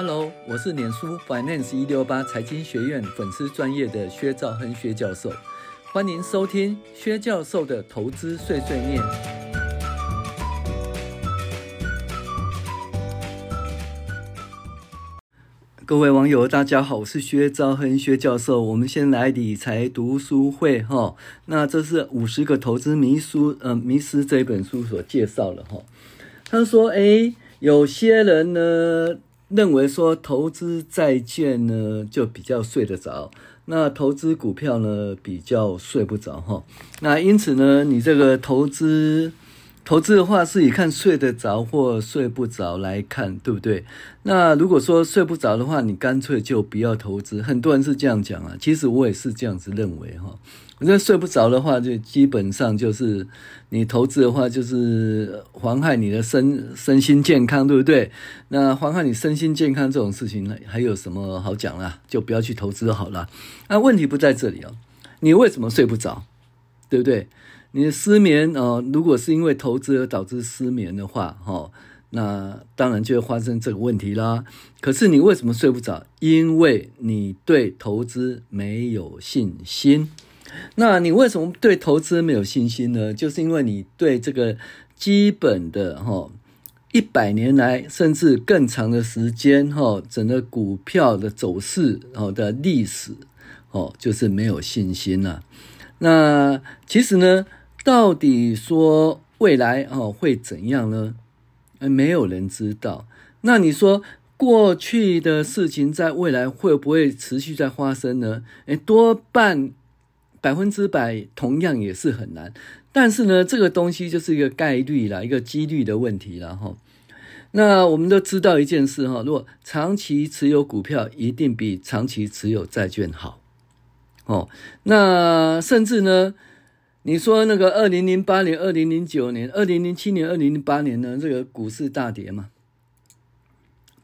Hello，我是脸书 Finance 一六八财经学院粉丝专业的薛兆亨薛教授，欢迎收听薛教授的投资碎碎念。各位网友，大家好，我是薛兆亨薛教授。我们先来理财读书会哈，那这是五十个投资迷书，呃，迷思这本书所介绍的哈。他说，诶，有些人呢。认为说投资债券呢就比较睡得着，那投资股票呢比较睡不着哈。那因此呢，你这个投资投资的话是以看睡得着或睡不着来看，对不对？那如果说睡不着的话，你干脆就不要投资。很多人是这样讲啊，其实我也是这样子认为哈。那睡不着的话，就基本上就是你投资的话，就是妨害你的身身心健康，对不对？那妨害你身心健康这种事情，还有什么好讲啦？就不要去投资好了。那问题不在这里哦，你为什么睡不着？对不对？你的失眠哦，如果是因为投资而导致失眠的话，哈，那当然就会发生这个问题啦。可是你为什么睡不着？因为你对投资没有信心。那你为什么对投资没有信心呢？就是因为你对这个基本的哈，一百年来甚至更长的时间哈，整个股票的走势哦的历史哦，就是没有信心了。那其实呢，到底说未来哦会怎样呢？没有人知道。那你说过去的事情在未来会不会持续在发生呢？诶，多半。百分之百同样也是很难，但是呢，这个东西就是一个概率啦，一个几率的问题啦哈。那我们都知道一件事哈，如果长期持有股票，一定比长期持有债券好哦。那甚至呢，你说那个二零零八年、二零零九年、二零零七年、二零零八年呢，这个股市大跌嘛，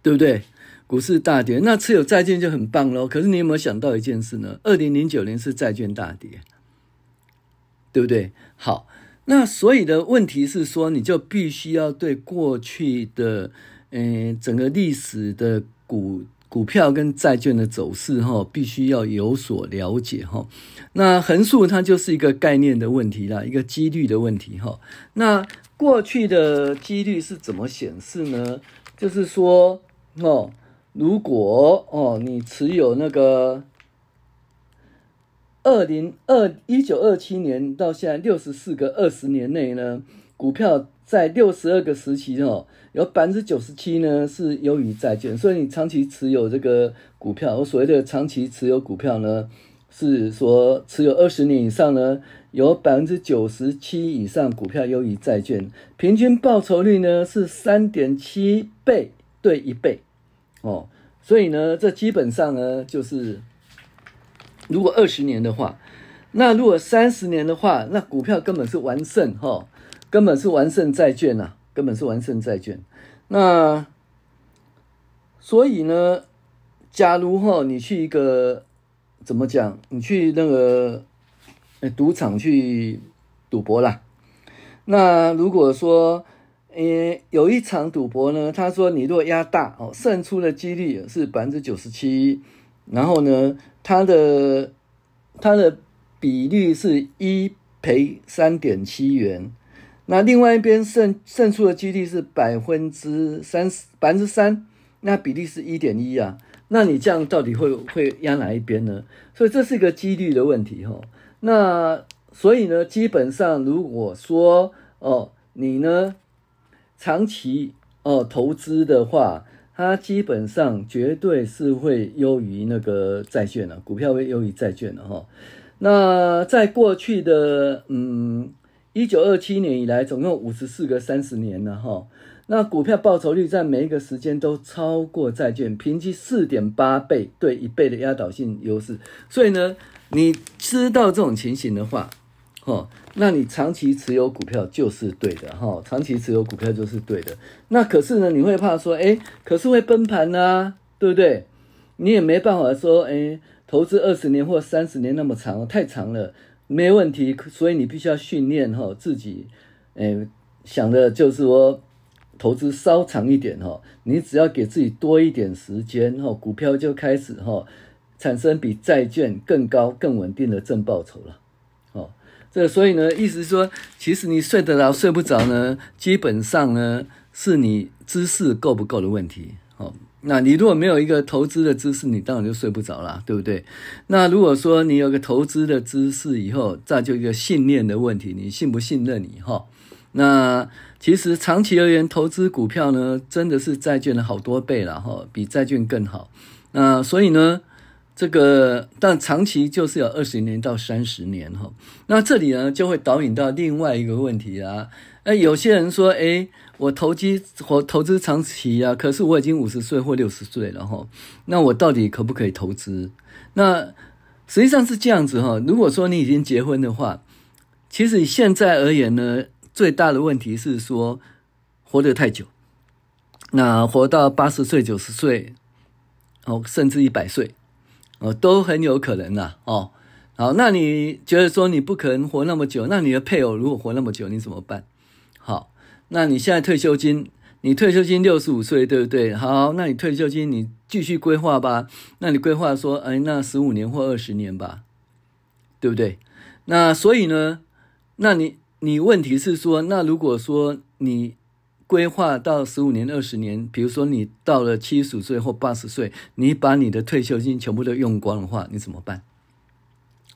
对不对？股市大跌，那持有债券就很棒喽。可是你有没有想到一件事呢？二零零九年是债券大跌，对不对？好，那所以的问题是说，你就必须要对过去的，呃，整个历史的股股票跟债券的走势哈，必须要有所了解哈。那横竖它就是一个概念的问题啦，一个几率的问题哈。那过去的几率是怎么显示呢？就是说哦。如果哦，你持有那个二零二一九二七年到现在六十四个二十年内呢，股票在六十二个时期哦，有百分之九十七呢是优于债券，所以你长期持有这个股票，我所谓的长期持有股票呢，是说持有二十年以上呢，有百分之九十七以上股票优于债券，平均报酬率呢是三点七倍对一倍。哦，所以呢，这基本上呢，就是如果二十年的话，那如果三十年的话，那股票根本是完胜哈、哦，根本是完胜债券呐、根本是完胜债券。那所以呢，假如哈、哦，你去一个怎么讲？你去那个赌场去赌博啦，那如果说。诶，有一场赌博呢，他说你如果押大哦，胜出的几率是百分之九十七，然后呢，它的它的比率是一赔三点七元，那另外一边胜胜出的几率是百分之三十百分之三，那比例是一点一啊，那你这样到底会会压哪一边呢？所以这是一个几率的问题哈。那所以呢，基本上如果说哦，你呢？长期哦投资的话，它基本上绝对是会优于那个债券的，股票会优于债券的哈。那在过去的嗯一九二七年以来，总共五十四个三十年了哈。那股票报酬率在每一个时间都超过债券，平均四点八倍对一倍的压倒性优势。所以呢，你知道这种情形的话，哦。那你长期持有股票就是对的哈，长期持有股票就是对的。那可是呢，你会怕说，诶，可是会崩盘呐，对不对？你也没办法说，诶，投资二十年或三十年那么长，太长了，没问题。所以你必须要训练哈自己，诶，想的就是说，投资稍长一点哈，你只要给自己多一点时间哈，股票就开始哈产生比债券更高、更稳定的正报酬了。这所以呢，意思是说，其实你睡得着睡不着呢，基本上呢是你知识够不够的问题。哦，那你如果没有一个投资的知识，你当然就睡不着了，对不对？那如果说你有个投资的知识以后，再就一个信念的问题，你信不信任你哈？那其实长期而言，投资股票呢，真的是债券的好多倍了哈，比债券更好。那所以呢，这个但长期就是有二十年到三十年哈。那这里呢，就会导引到另外一个问题啊。哎，有些人说，哎，我投机我投资长期啊，可是我已经五十岁或六十岁了哈。那我到底可不可以投资？那实际上是这样子哈。如果说你已经结婚的话，其实现在而言呢。最大的问题是说，活得太久，那活到八十岁、九十岁，哦，甚至一百岁，哦，都很有可能呐，哦，好，那你觉得说你不可能活那么久，那你的配偶如果活那么久，你怎么办？好，那你现在退休金，你退休金六十五岁，对不对？好，那你退休金你继续规划吧，那你规划说，哎，那十五年或二十年吧，对不对？那所以呢，那你。你问题是说，那如果说你规划到十五年、二十年，比如说你到了七十岁或八十岁，你把你的退休金全部都用光的话，你怎么办？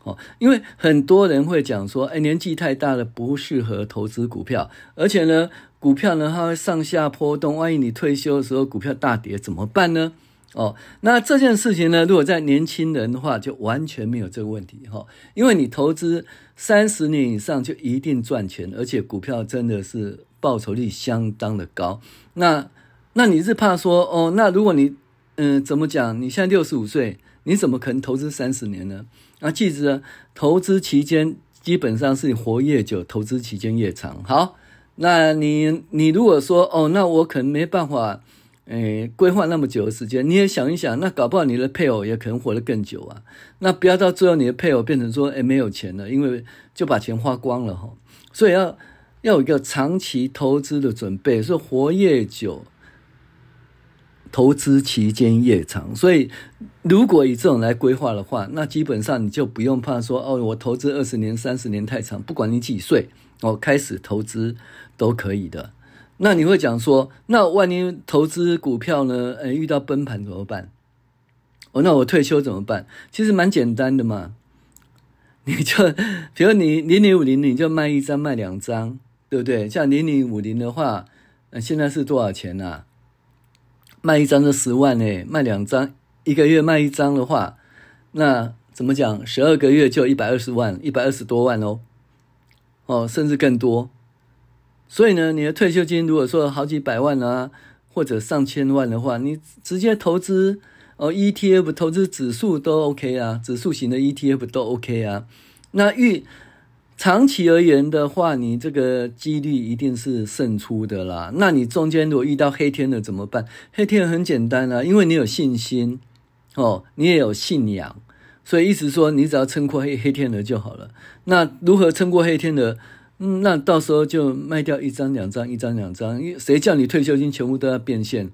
哦，因为很多人会讲说，哎，年纪太大了，不适合投资股票，而且呢，股票呢它会上下波动，万一你退休的时候股票大跌怎么办呢？哦，那这件事情呢，如果在年轻人的话，就完全没有这个问题哈，因为你投资三十年以上就一定赚钱，而且股票真的是报酬率相当的高。那那你是怕说哦，那如果你嗯怎么讲？你现在六十五岁，你怎么可能投资三十年呢？那，记着，投资期间基本上是你活越久，投资期间越长。好，那你你如果说哦，那我可能没办法。诶，规划那么久的时间，你也想一想，那搞不好你的配偶也可能活得更久啊。那不要到最后你的配偶变成说，诶，没有钱了，因为就把钱花光了哈。所以要要有一个长期投资的准备，所以活越久，投资期间越长。所以如果以这种来规划的话，那基本上你就不用怕说，哦，我投资二十年、三十年太长，不管你几岁，哦，开始投资都可以的。那你会讲说，那万一投资股票呢？呃，遇到崩盘怎么办？哦，那我退休怎么办？其实蛮简单的嘛，你就比如你零零五零，你就卖一张卖两张，对不对？像零零五零的话，呃，现在是多少钱啊？卖一张就十万诶，卖两张一个月卖一张的话，那怎么讲？十二个月就一百二十万，一百二十多万哦，哦，甚至更多。所以呢，你的退休金如果说好几百万啊，或者上千万的话，你直接投资哦，ETF 投资指数都 OK 啊，指数型的 ETF 都 OK 啊。那预长期而言的话，你这个几率一定是胜出的啦。那你中间如果遇到黑天鹅怎么办？黑天鹅很简单啊，因为你有信心哦，你也有信仰，所以意思说你只要撑过黑黑天鹅就好了。那如何撑过黑天鹅？嗯，那到时候就卖掉一张两张，一张两张，因为谁叫你退休金全部都要变现？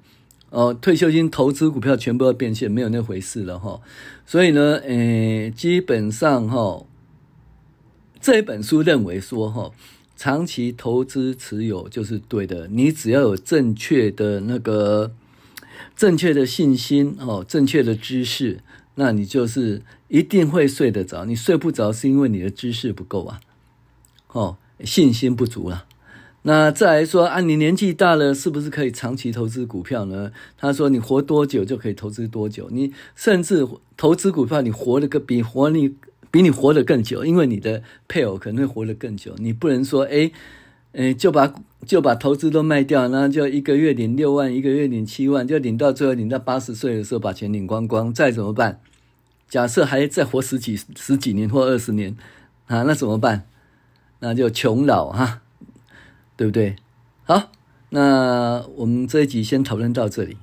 哦，退休金投资股票全部要变现，没有那回事了哈。所以呢，诶，基本上哈，这本书认为说哈，长期投资持有就是对的，你只要有正确的那个正确的信心哦，正确的知识，那你就是一定会睡得着。你睡不着是因为你的知识不够啊，哦。信心不足了，那再来说啊，你年纪大了，是不是可以长期投资股票呢？他说，你活多久就可以投资多久，你甚至投资股票，你活得个比活你比你活得更久，因为你的配偶可能会活得更久。你不能说，哎，哎，就把就把投资都卖掉，那就一个月领六万，一个月领七万，就领到最后领到八十岁的时候把钱领光光，再怎么办？假设还再活十几十几年或二十年啊，那怎么办？那就穷老哈，对不对？好，那我们这一集先讨论到这里。